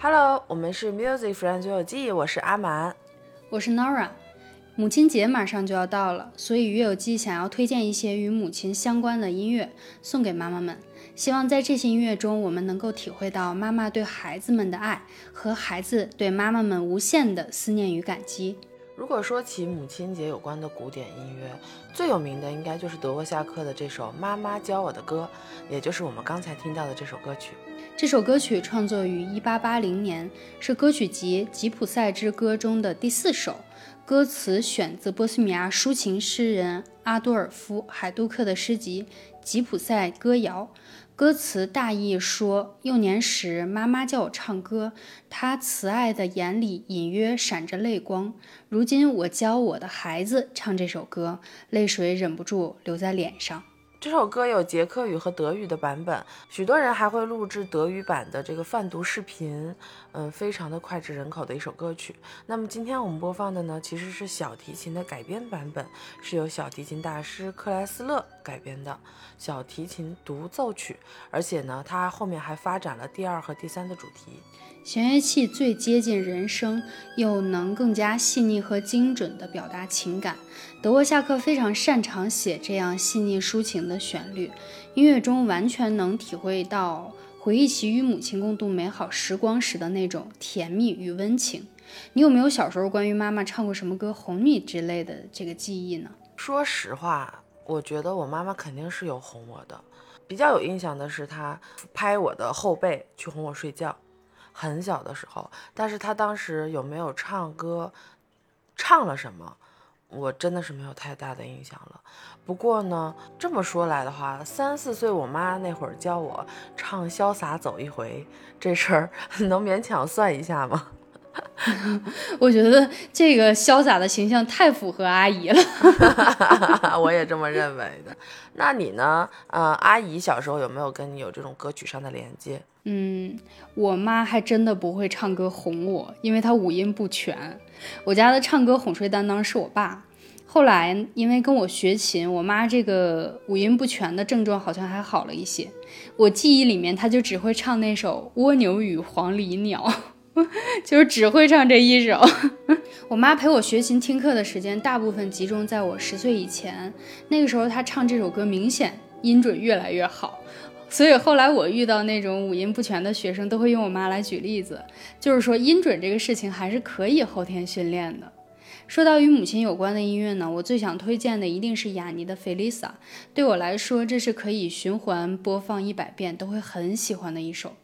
Hello，我们是 Music Friends 有记，我是阿满，我是 Nora。母亲节马上就要到了，所以乐有记想要推荐一些与母亲相关的音乐送给妈妈们。希望在这些音乐中，我们能够体会到妈妈对孩子们的爱和孩子对妈妈们无限的思念与感激。如果说起母亲节有关的古典音乐，最有名的应该就是德沃夏克的这首《妈妈教我的歌》，也就是我们刚才听到的这首歌曲。这首歌曲创作于1880年，是歌曲集《吉普赛之歌》中的第四首。歌词选自波斯米亚抒情诗人阿多尔夫·海杜克的诗集《吉普赛歌谣》。歌词大意说：幼年时，妈妈教我唱歌，她慈爱的眼里隐约闪着泪光。如今，我教我的孩子唱这首歌，泪水忍不住流在脸上。这首歌有捷克语和德语的版本，许多人还会录制德语版的这个泛读视频，嗯，非常的脍炙人口的一首歌曲。那么今天我们播放的呢，其实是小提琴的改编版本，是由小提琴大师克莱斯勒改编的小提琴独奏曲，而且呢，它后面还发展了第二和第三的主题。弦乐器最接近人声，又能更加细腻和精准地表达情感。德沃夏克非常擅长写这样细腻抒情的旋律，音乐中完全能体会到回忆起与母亲共度美好时光时的那种甜蜜与温情。你有没有小时候关于妈妈唱过什么歌哄你之类的这个记忆呢？说实话，我觉得我妈妈肯定是有哄我的。比较有印象的是，她拍我的后背去哄我睡觉。很小的时候，但是她当时有没有唱歌，唱了什么，我真的是没有太大的印象了。不过呢，这么说来的话，三四岁我妈那会儿教我唱《潇洒走一回》，这事儿 能勉强算一下吗？我觉得这个潇洒的形象太符合阿姨了，我也这么认为的。那你呢？呃，阿姨小时候有没有跟你有这种歌曲上的连接？嗯，我妈还真的不会唱歌哄我，因为她五音不全。我家的唱歌哄睡担当是我爸。后来因为跟我学琴，我妈这个五音不全的症状好像还好了一些。我记忆里面，她就只会唱那首《蜗牛与黄鹂鸟》。就是只会唱这一首。我妈陪我学琴听课的时间大部分集中在我十岁以前，那个时候她唱这首歌明显音准越来越好，所以后来我遇到那种五音不全的学生，都会用我妈来举例子，就是说音准这个事情还是可以后天训练的。说到与母亲有关的音乐呢，我最想推荐的一定是雅尼的《菲丽莎》，对我来说这是可以循环播放一百遍都会很喜欢的一首。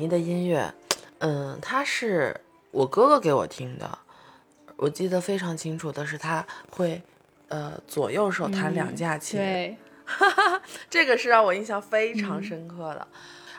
尼的音乐，嗯，他是我哥哥给我听的，我记得非常清楚的是他会，呃，左右手弹两架琴，对，这个是让我印象非常深刻的，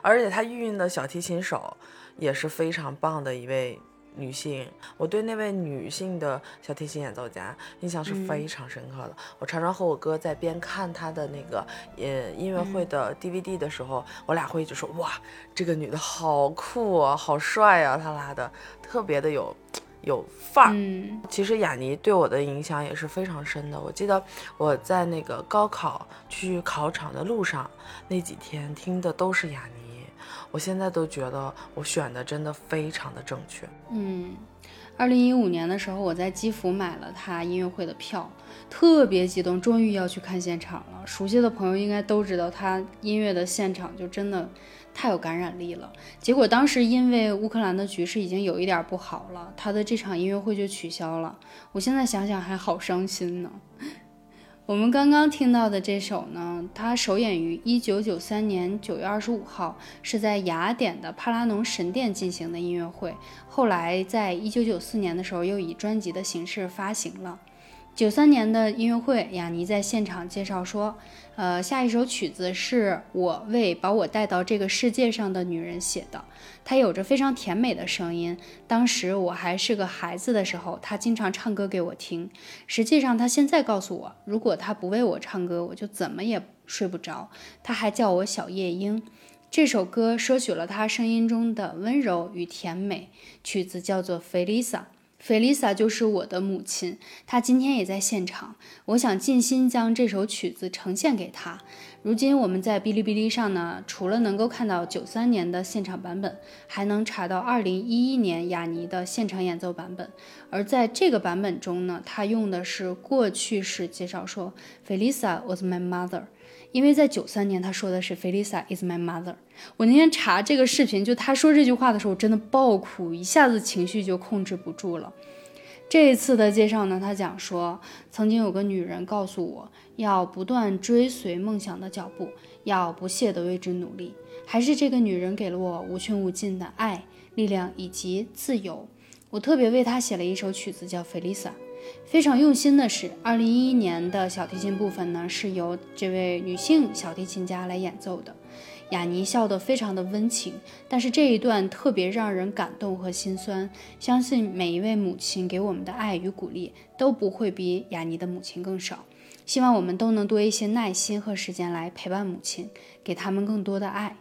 而且他运用的小提琴手也是非常棒的一位女性。我对那位女性的小提琴演奏家印象是非常深刻的。我常常和我哥在边看他的那个呃音乐会的 DVD 的时候，我俩会一直说：“哇，这个女的好酷啊，好帅啊！”她拉的特别的有。有范儿。嗯其实雅尼对我的影响也是非常深的。我记得我在那个高考去考场的路上，那几天听的都是雅尼。我现在都觉得我选的真的非常的正确。嗯，二零一五年的时候，我在基辅买了他音乐会的票，特别激动，终于要去看现场了。熟悉的朋友应该都知道，他音乐的现场就真的太有感染力了。结果当时因为乌克兰的局势已经有一点不好了，他的这场音乐会就取消了。我现在想想还好伤心呢。我们刚刚听到的这首呢，它首演于一九九三年九月二十五号，是在雅典的帕拉农神殿进行的音乐会。后来在一九九四年的时候，又以专辑的形式发行了。九三年的音乐会，雅尼在现场介绍说，呃，下一首曲子是我为把我带到这个世界上的女人写的，她有着非常甜美的声音。当时我还是个孩子的时候，她经常唱歌给我听。实际上，她现在告诉我，如果她不为我唱歌，我就怎么也睡不着。她还叫我小夜莺。这首歌摄取了她声音中的温柔与甜美，曲子叫做《Felisa》。菲丽萨就是我的母亲，她今天也在现场。我想尽心将这首曲子呈现给她。如今我们在哔哩哔哩上呢，除了能够看到九三年的现场版本，还能查到二零一一年雅尼的现场演奏版本。而在这个版本中呢，他用的是过去式介绍说，Felisa was my mother。因为在九三年他说的是 Felisa is my mother。我那天查这个视频，就他说这句话的时候，我真的爆哭，一下子情绪就控制不住了。这一次的介绍呢，他讲说，曾经有个女人告诉我要不断追随梦想的脚步，要不懈地为之努力。还是这个女人给了我无穷无尽的爱、力量以及自由。我特别为她写了一首曲子，叫《Felisa》。非常用心的是，二零一一年的小提琴部分呢，是由这位女性小提琴家来演奏的。雅尼笑得非常的温情，但是这一段特别让人感动和心酸。相信每一位母亲给我们的爱与鼓励都不会比雅尼的母亲更少。希望我们都能多一些耐心和时间来陪伴母亲，给他们更多的爱。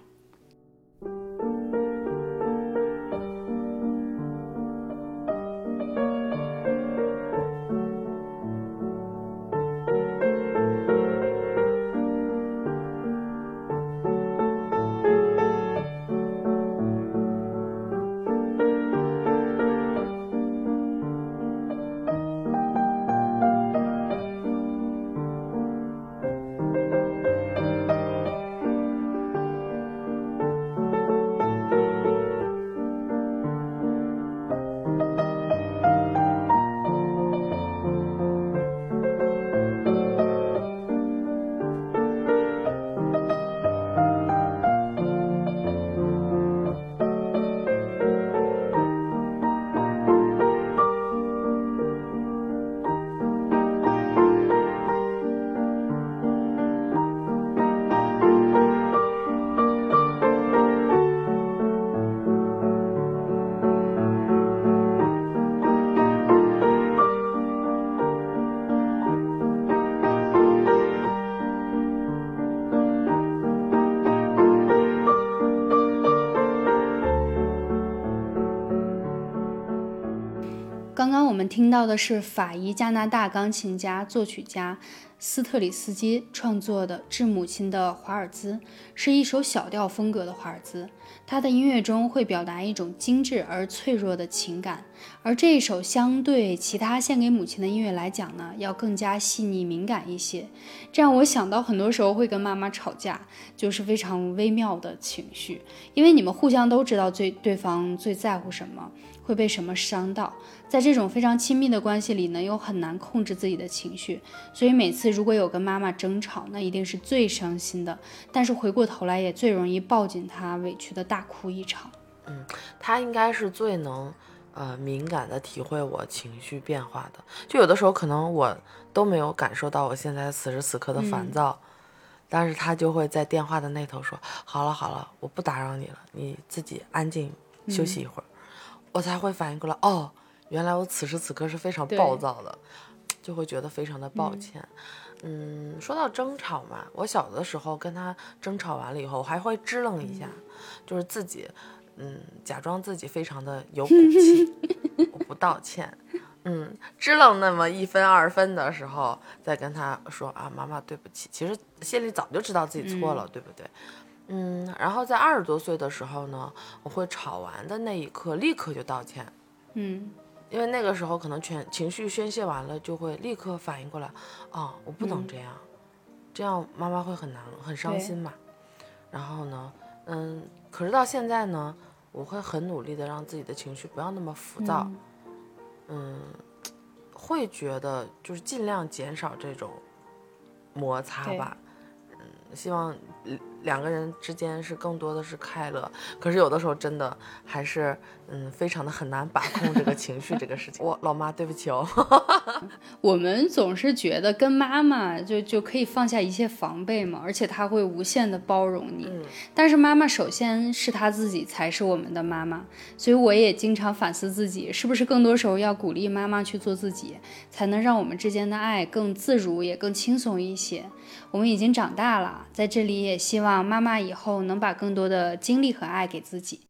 听到的是法裔加拿大钢琴家、作曲家斯特里斯基创作的《致母亲的华尔兹》，是一首小调风格的华尔兹。他的音乐中会表达一种精致而脆弱的情感，而这一首相对其他献给母亲的音乐来讲呢，要更加细腻敏感一些。这让我想到，很多时候会跟妈妈吵架，就是非常微妙的情绪，因为你们互相都知道最对方最在乎什么，会被什么伤到。在这种非常亲密的关系里呢，又很难控制自己的情绪，所以每次次如果有跟妈妈争吵，那一定是最伤心的，但是回过头来也最容易抱紧她，委屈的大哭一场。嗯，她应该是最能呃敏感的体会我情绪变化的。就有的时候可能我都没有感受到我现在此时此刻的烦躁，但是他就会在电话的那头说：“好了好了，我不打扰你了，你自己安静休息一会儿。我才会反应过来，哦，原来我此时此刻是非常暴躁的，就会觉得非常的抱歉。嗯，说到争吵嘛，我小的时候跟他争吵完了以后，我还会支棱一下，就是自己。嗯，假装自己非常的有骨气，我不道歉。嗯，支棱那么一分二分的时候，再跟他说啊，妈妈对不起。其实心里早就知道自己错了，对不对？嗯，然后在二十多岁的时候呢，我会吵完的那一刻立刻就道歉。嗯，因为那个时候可能全情绪宣泄完了，就会立刻反应过来，哦，我不能这样，这样妈妈会很难很伤心嘛。然后呢，嗯，可是到现在呢。我会很努力的让自己的情绪不要那么浮躁，嗯，会觉得就是尽量减少这种摩擦吧，嗯，希望。两个人之间是更多的是快乐，可是有的时候真的还是嗯非常的很难把控这个情绪这个事情。我老妈对不起哦。我们总是觉得跟妈妈就就可以放下一切防备嘛，而且她会无限的包容你。但是妈妈首先是她自己才是我们的妈妈，所以我也经常反思自己，是不是更多时候要鼓励妈妈去做自己，才能让我们之间的爱更自如也更轻松一些。我们已经长大了，在这里也希望妈妈以后能把更多的精力和爱给自己。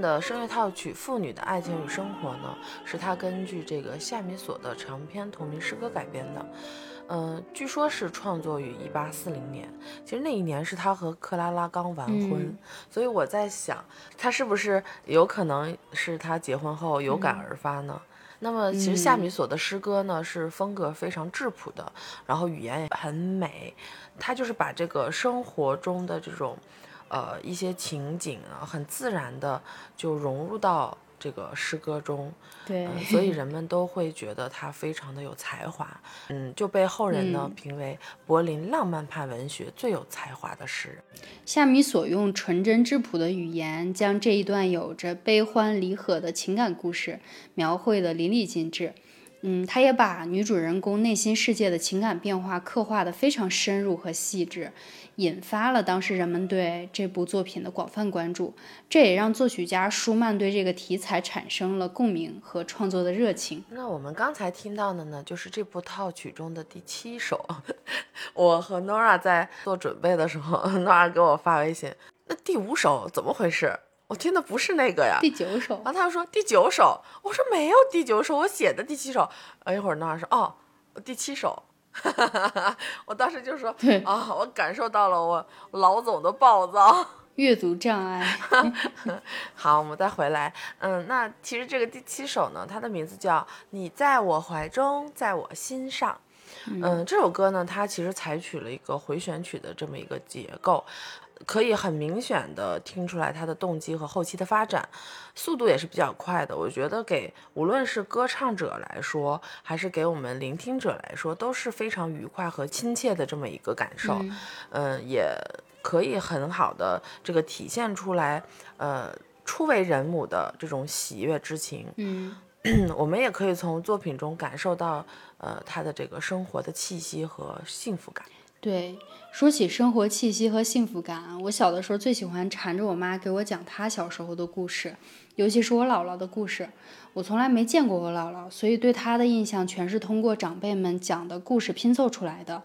的声乐套曲《妇女的爱情与生活》呢，是他根据这个夏米索的长篇同名诗歌改编的。嗯，据说是创作于一八四零年。其实那一年是他和克拉拉刚完婚，所以我在想，他是不是有可能是他结婚后有感而发呢？那么，其实夏米索的诗歌呢，是风格非常质朴的，然后语言也很美。他就是把这个生活中的这种。呃，一些情景啊，很自然的就融入到这个诗歌中，对，所以人们都会觉得他非常的有才华，嗯，就被后人呢评为柏林浪漫派文学最有才华的诗人。夏米所用纯真质朴的语言，将这一段有着悲欢离合的情感故事描绘的淋漓尽致。嗯，他也把女主人公内心世界的情感变化刻画的非常深入和细致。引发了当时人们对这部作品的广泛关注，这也让作曲家舒曼对这个题材产生了共鸣和创作的热情。那我们刚才听到的呢，就是这部套曲中的第七首。我和 Nora 在做准备的时候，Nora 给我发微信，那第五首怎么回事？我听的不是那个呀。第九首。然后他说第九首，我说没有第九首，我写的第七首。呃，一会儿 Nora 说哦，第七首。我当时就说啊，我感受到了我老总的暴躁，阅读障碍。好，我们再回来，嗯，那其实这个第七首呢，它的名字叫《你在我怀中，在我心上》。嗯，这首歌呢，它其实采取了一个回旋曲的这么一个结构。可以很明显的听出来他的动机和后期的发展，速度也是比较快的。我觉得给无论是歌唱者来说，还是给我们聆听者来说，都是非常愉快和亲切的这么一个感受。嗯，也可以很好的这个体现出来，呃，初为人母的这种喜悦之情。嗯，我们也可以从作品中感受到，呃，他的这个生活的气息和幸福感。对，说起生活气息和幸福感，我小的时候最喜欢缠着我妈给我讲她小时候的故事，尤其是我姥姥的故事。我从来没见过我姥姥，所以对她的印象全是通过长辈们讲的故事拼凑出来的。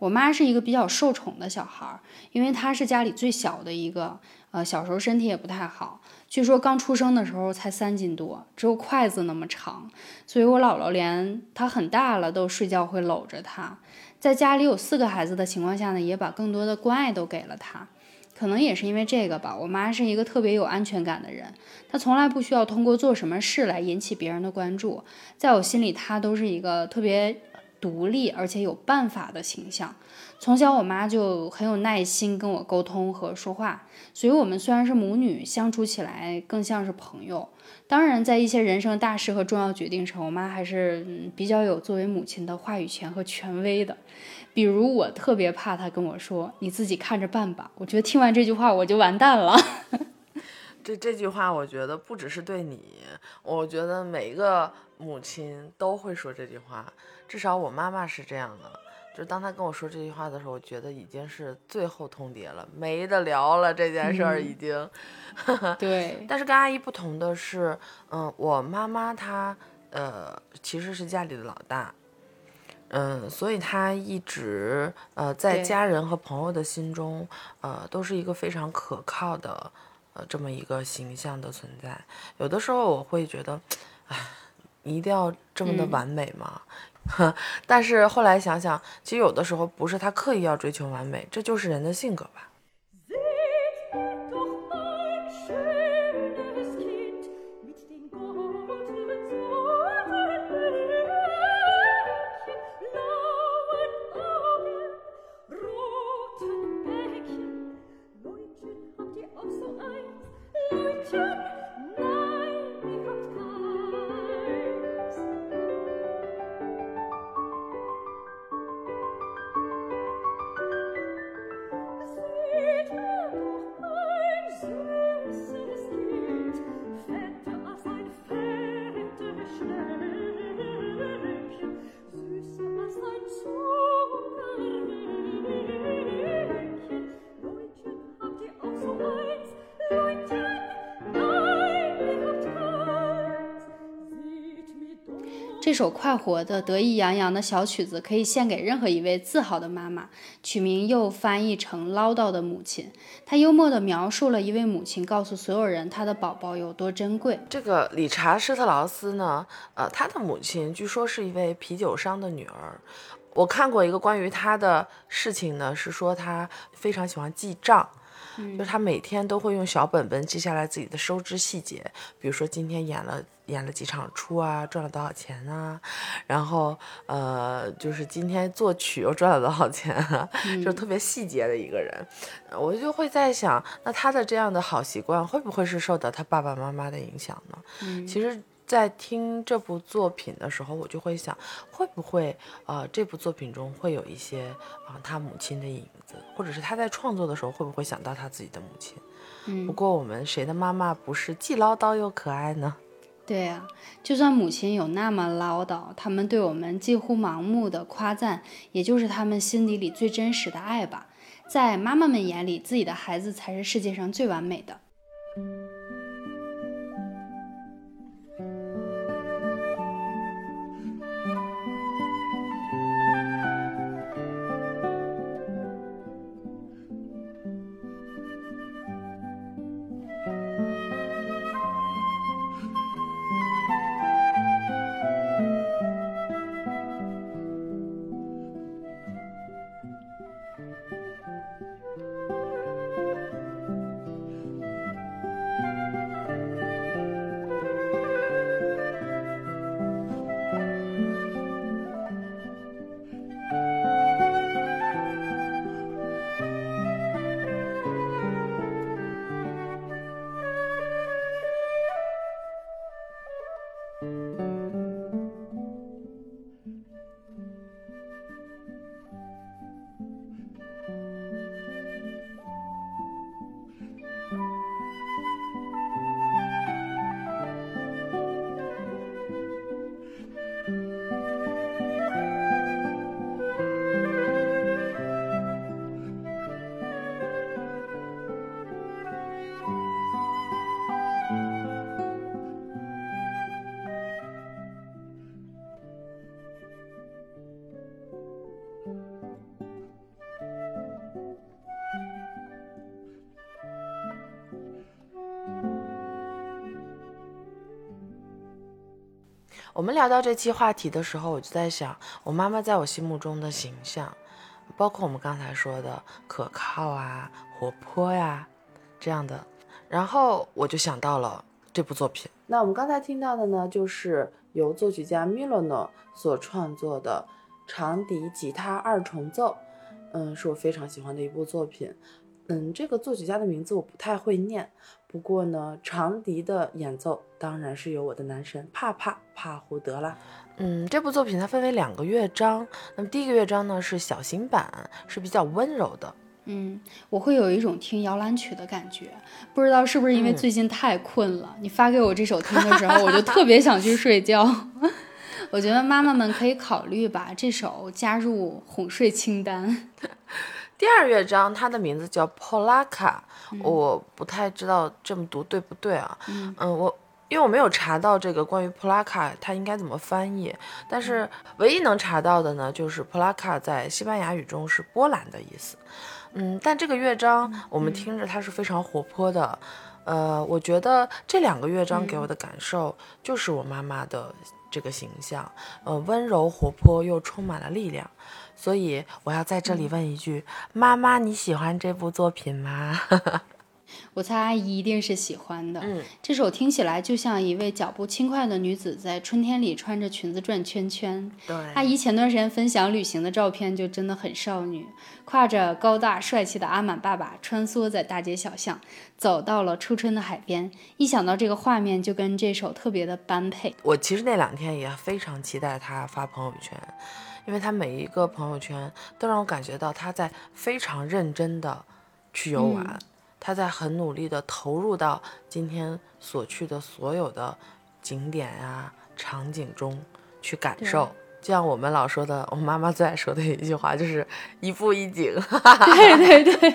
我妈是一个比较受宠的小孩，因为她是家里最小的一个，呃，小时候身体也不太好，据说刚出生的时候才三斤多，只有筷子那么长，所以我姥姥连她很大了都睡觉会搂着她。在家里有四个孩子的情况下呢，也把更多的关爱都给了他。可能也是因为这个吧，我妈是一个特别有安全感的人，她从来不需要通过做什么事来引起别人的关注。在我心里，她都是一个特别独立而且有办法的形象。从小，我妈就很有耐心跟我沟通和说话，所以我们虽然是母女，相处起来更像是朋友。当然，在一些人生大事和重要决定上，我妈还是比较有作为母亲的话语权和权威的。比如，我特别怕她跟我说：“你自己看着办吧。”我觉得听完这句话，我就完蛋了。这这句话，我觉得不只是对你，我觉得每一个母亲都会说这句话。至少我妈妈是这样的。就是当她跟我说这句话的时候，我觉得已经是最后通牒了，没得聊了。这件事儿已经。对。但是跟阿姨不同的是，嗯，我妈妈她呃其实是家里的老大，嗯，所以她一直呃在家人和朋友的心中，呃都是一个非常可靠的呃这么一个形象的存在。有的时候我会觉得，哎，你一定要这么的完美吗？但是后来想想，其实有的时候不是他刻意要追求完美，这就是人的性格吧。前这首快活的、得意洋洋的小曲子，可以献给任何一位自豪的妈妈。曲名又翻译成“唠叨的母亲”。他幽默地描述了一位母亲告诉所有人她的宝宝有多珍贵。这个理查施特劳斯呢，呃，他的母亲据说是一位啤酒商的女儿。我看过一个关于他的事情呢，是说他非常喜欢记账。就是他每天都会用小本本记下来自己的收支细节，比如说今天演了演了几场出啊，赚了多少钱啊，然后呃，就是今天作曲又赚了多少钱啊，就特别细节的一个人。我就会在想，那他的这样的好习惯会不会是受到他爸爸妈妈的影响呢？其实。在听这部作品的时候，我就会想，会不会呃这部作品中会有一些啊他母亲的影子，或者是他在创作的时候会不会想到他自己的母亲？嗯，不过我们谁的妈妈不是既唠叨又可爱呢？对呀，就算母亲有那么唠叨，他们对我们近乎盲目的夸赞，也就是他们心底里最真实的爱吧。在妈妈们眼里，自己的孩子才是世界上最完美的。我们聊到这期话题的时候，我就在想，我妈妈在我心目中的形象，包括我们刚才说的可靠啊、活泼呀这样的，然后我就想到了这部作品。那我们刚才听到的呢，就是由作曲家 Milano 所创作的长笛吉他二重奏，嗯，是我非常喜欢的一部作品。嗯，这个作曲家的名字我不太会念，不过呢，长笛的演奏当然是由我的男神帕帕帕胡德啦。嗯，这部作品它分为两个乐章，那么第一个乐章呢是小型版，是比较温柔的。嗯，我会有一种听摇篮曲的感觉，不知道是不是因为最近太困了，你发给我这首听的时候，我就特别想去睡觉。我觉得妈妈们可以考虑把这首加入哄睡清单。第二乐章，它的名字叫 Polaka，我不太知道这么读对不对啊？嗯，我因为我没有查到这个关于 Polaka 它应该怎么翻译，但是唯一能查到的呢，就是 Polaka 在西班牙语中是波兰的意思。嗯，但这个乐章我们听着它是非常活泼的，呃，我觉得这两个乐章给我的感受就是我妈妈的这个形象，呃，温柔活泼又充满了力量。所以我要在这里问一句：妈妈，你喜欢这部作品吗？我猜阿姨一定是喜欢的。嗯，这首听起来就像一位脚步轻快的女子在春天里穿着裙子转圈圈。对，阿姨前段时间分享旅行的照片就真的很少女，挎着高大帅气的阿满爸爸穿梭在大街小巷，走到了初春的海边。一想到这个画面，就跟这首特别的般配。我其实那两天也非常期待他发朋友圈。因为他每一个朋友圈都让我感觉到他在非常认真的去游玩，他在很努力的投入到今天所去的所有的景点啊、场景中去感受。就像我们老说的，我妈妈最爱说的一句话就是“一步一景”。对对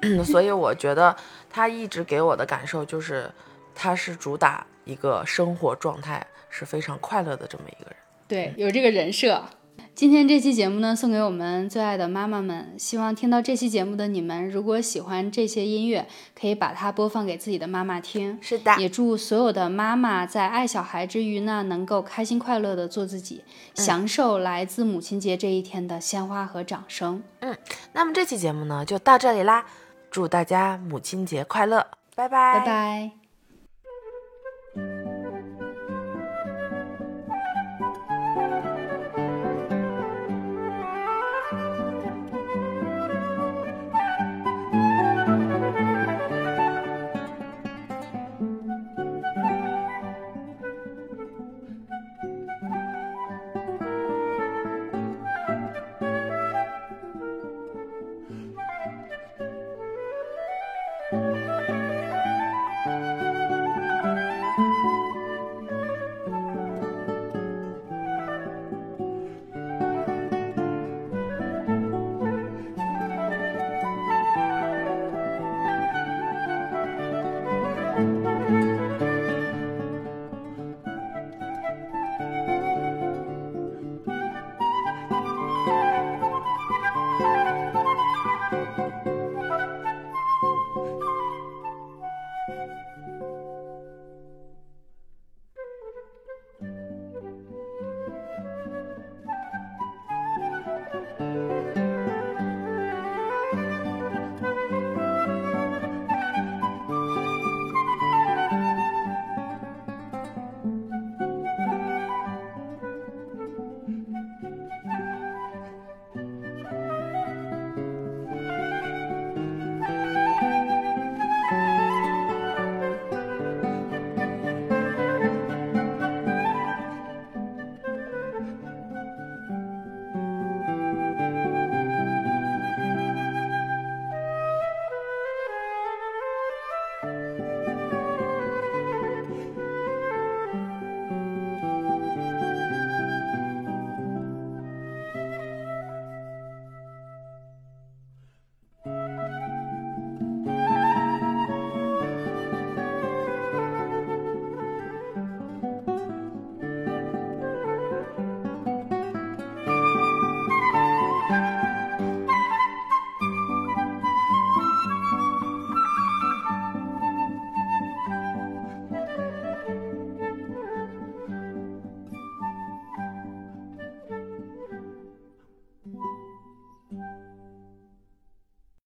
对。所以我觉得他一直给我的感受就是，他是主打一个生活状态是非常快乐的这么一个人。对，有这个人设。今天这期节目呢，送给我们最爱的妈妈们。希望听到这期节目的你们，如果喜欢这些音乐，可以把它播放给自己的妈妈听。是的，也祝所有的妈妈在爱小孩之余呢，能够开心快乐的做自己，享受来自母亲节这一天的鲜花和掌声。嗯，那么这期节目呢，就到这里啦。祝大家母亲节快乐，拜拜，拜拜。